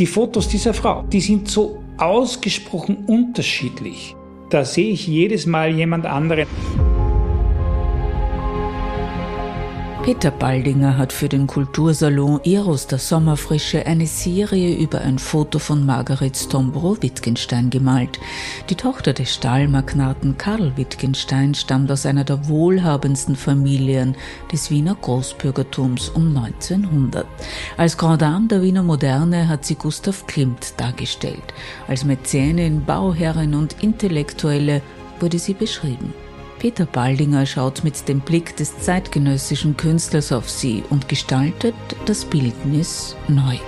Die Fotos dieser Frau, die sind so ausgesprochen unterschiedlich. Da sehe ich jedes Mal jemand anderen. Peter Baldinger hat für den Kultursalon Eros der Sommerfrische eine Serie über ein Foto von Margaret Stombro Wittgenstein gemalt. Die Tochter des Stahlmagnaten Karl Wittgenstein stammt aus einer der wohlhabendsten Familien des Wiener Großbürgertums um 1900. Als Grand Dame der Wiener Moderne hat sie Gustav Klimt dargestellt. Als Mäzenin, Bauherrin und Intellektuelle wurde sie beschrieben. Peter Baldinger schaut mit dem Blick des zeitgenössischen Künstlers auf sie und gestaltet das Bildnis neu.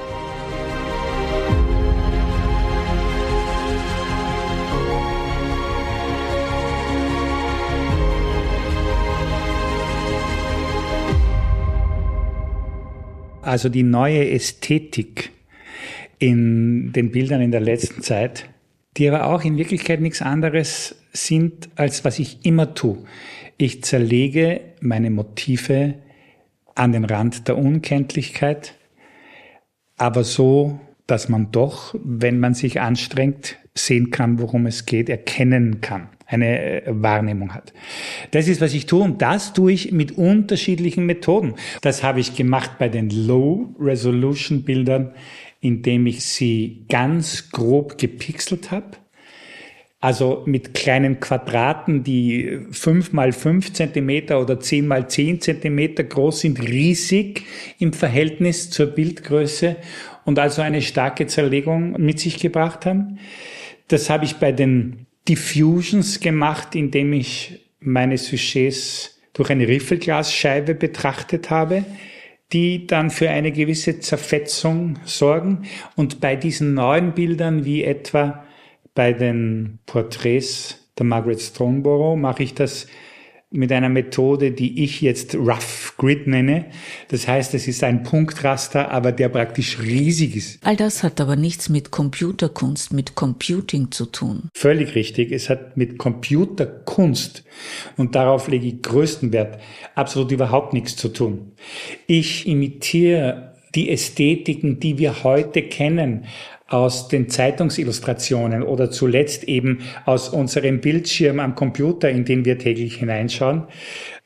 Also die neue Ästhetik in den Bildern in der letzten Zeit, die aber auch in Wirklichkeit nichts anderes sind, als was ich immer tue. Ich zerlege meine Motive an den Rand der Unkenntlichkeit, aber so, dass man doch, wenn man sich anstrengt, sehen kann, worum es geht, erkennen kann, eine äh, Wahrnehmung hat. Das ist, was ich tue und das tue ich mit unterschiedlichen Methoden. Das habe ich gemacht bei den Low-Resolution-Bildern, indem ich sie ganz grob gepixelt habe also mit kleinen Quadraten, die fünf mal fünf Zentimeter oder zehn mal zehn Zentimeter groß sind, riesig im Verhältnis zur Bildgröße und also eine starke Zerlegung mit sich gebracht haben. Das habe ich bei den Diffusions gemacht, indem ich meine Sujets durch eine Riffelglasscheibe betrachtet habe die dann für eine gewisse Zerfetzung sorgen. Und bei diesen neuen Bildern wie etwa bei den Porträts der Margaret Strongborough mache ich das mit einer Methode, die ich jetzt Rough Grid nenne. Das heißt, es ist ein Punktraster, aber der praktisch riesig ist. All das hat aber nichts mit Computerkunst, mit Computing zu tun. Völlig richtig. Es hat mit Computerkunst, und darauf lege ich größten Wert, absolut überhaupt nichts zu tun. Ich imitiere die Ästhetiken, die wir heute kennen, aus den Zeitungsillustrationen oder zuletzt eben aus unserem Bildschirm am Computer, in den wir täglich hineinschauen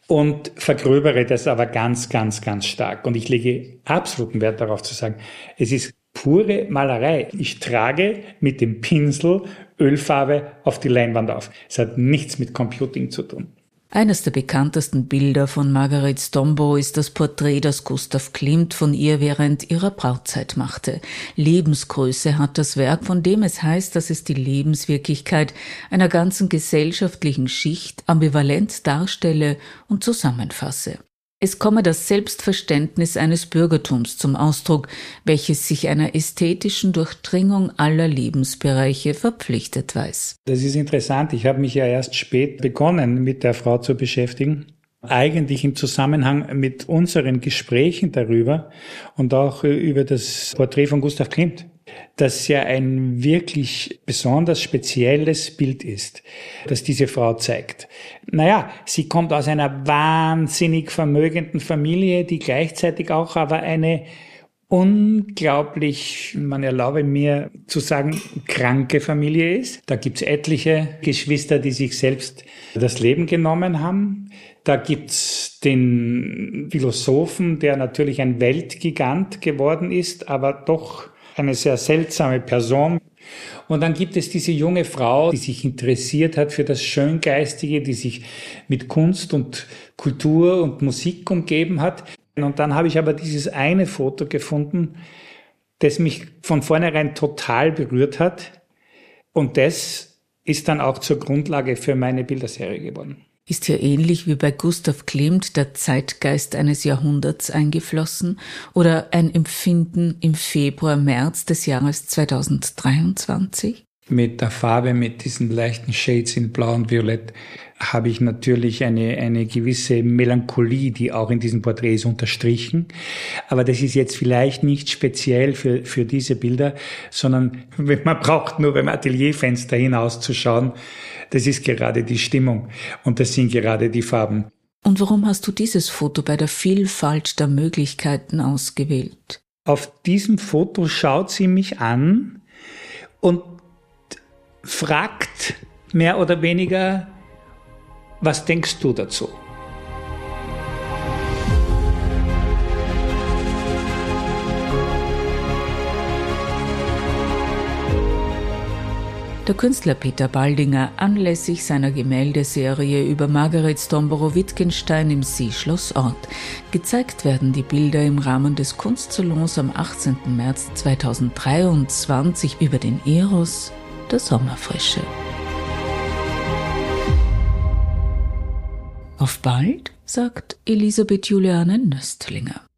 und vergröbere das aber ganz, ganz, ganz stark. Und ich lege absoluten Wert darauf zu sagen, es ist pure Malerei. Ich trage mit dem Pinsel Ölfarbe auf die Leinwand auf. Es hat nichts mit Computing zu tun. Eines der bekanntesten Bilder von Margaret Stombo ist das Porträt, das Gustav Klimt von ihr während ihrer Brautzeit machte. Lebensgröße hat das Werk, von dem es heißt, dass es die Lebenswirklichkeit einer ganzen gesellschaftlichen Schicht ambivalent darstelle und zusammenfasse. Es komme das Selbstverständnis eines Bürgertums zum Ausdruck, welches sich einer ästhetischen Durchdringung aller Lebensbereiche verpflichtet weiß. Das ist interessant. Ich habe mich ja erst spät begonnen, mit der Frau zu beschäftigen. Eigentlich im Zusammenhang mit unseren Gesprächen darüber und auch über das Porträt von Gustav Klimt das ja ein wirklich besonders spezielles Bild ist, das diese Frau zeigt. Naja, sie kommt aus einer wahnsinnig vermögenden Familie, die gleichzeitig auch aber eine unglaublich, man erlaube mir zu sagen, kranke Familie ist. Da gibt's etliche Geschwister, die sich selbst das Leben genommen haben. Da gibt's den Philosophen, der natürlich ein Weltgigant geworden ist, aber doch eine sehr seltsame Person. Und dann gibt es diese junge Frau, die sich interessiert hat für das Schöngeistige, die sich mit Kunst und Kultur und Musik umgeben hat. Und dann habe ich aber dieses eine Foto gefunden, das mich von vornherein total berührt hat. Und das ist dann auch zur Grundlage für meine Bilderserie geworden. Ist hier ähnlich wie bei Gustav Klimt der Zeitgeist eines Jahrhunderts eingeflossen oder ein Empfinden im Februar, März des Jahres 2023? Mit der Farbe, mit diesen leichten Shades in Blau und Violett, habe ich natürlich eine, eine gewisse Melancholie, die auch in diesen Porträts unterstrichen. Aber das ist jetzt vielleicht nicht speziell für, für diese Bilder, sondern man braucht nur beim Atelierfenster hinauszuschauen, das ist gerade die Stimmung und das sind gerade die Farben. Und warum hast du dieses Foto bei der Vielfalt der Möglichkeiten ausgewählt? Auf diesem Foto schaut sie mich an und fragt mehr oder weniger, was denkst du dazu? Der Künstler Peter Baldinger anlässlich seiner Gemäldeserie über Margaret Stomborow-Wittgenstein im Seeschloss Ort. Gezeigt werden die Bilder im Rahmen des Kunstsalons am 18. März 2023 über den Eros der Sommerfrische. Auf bald, sagt Elisabeth Juliane Nöstlinger.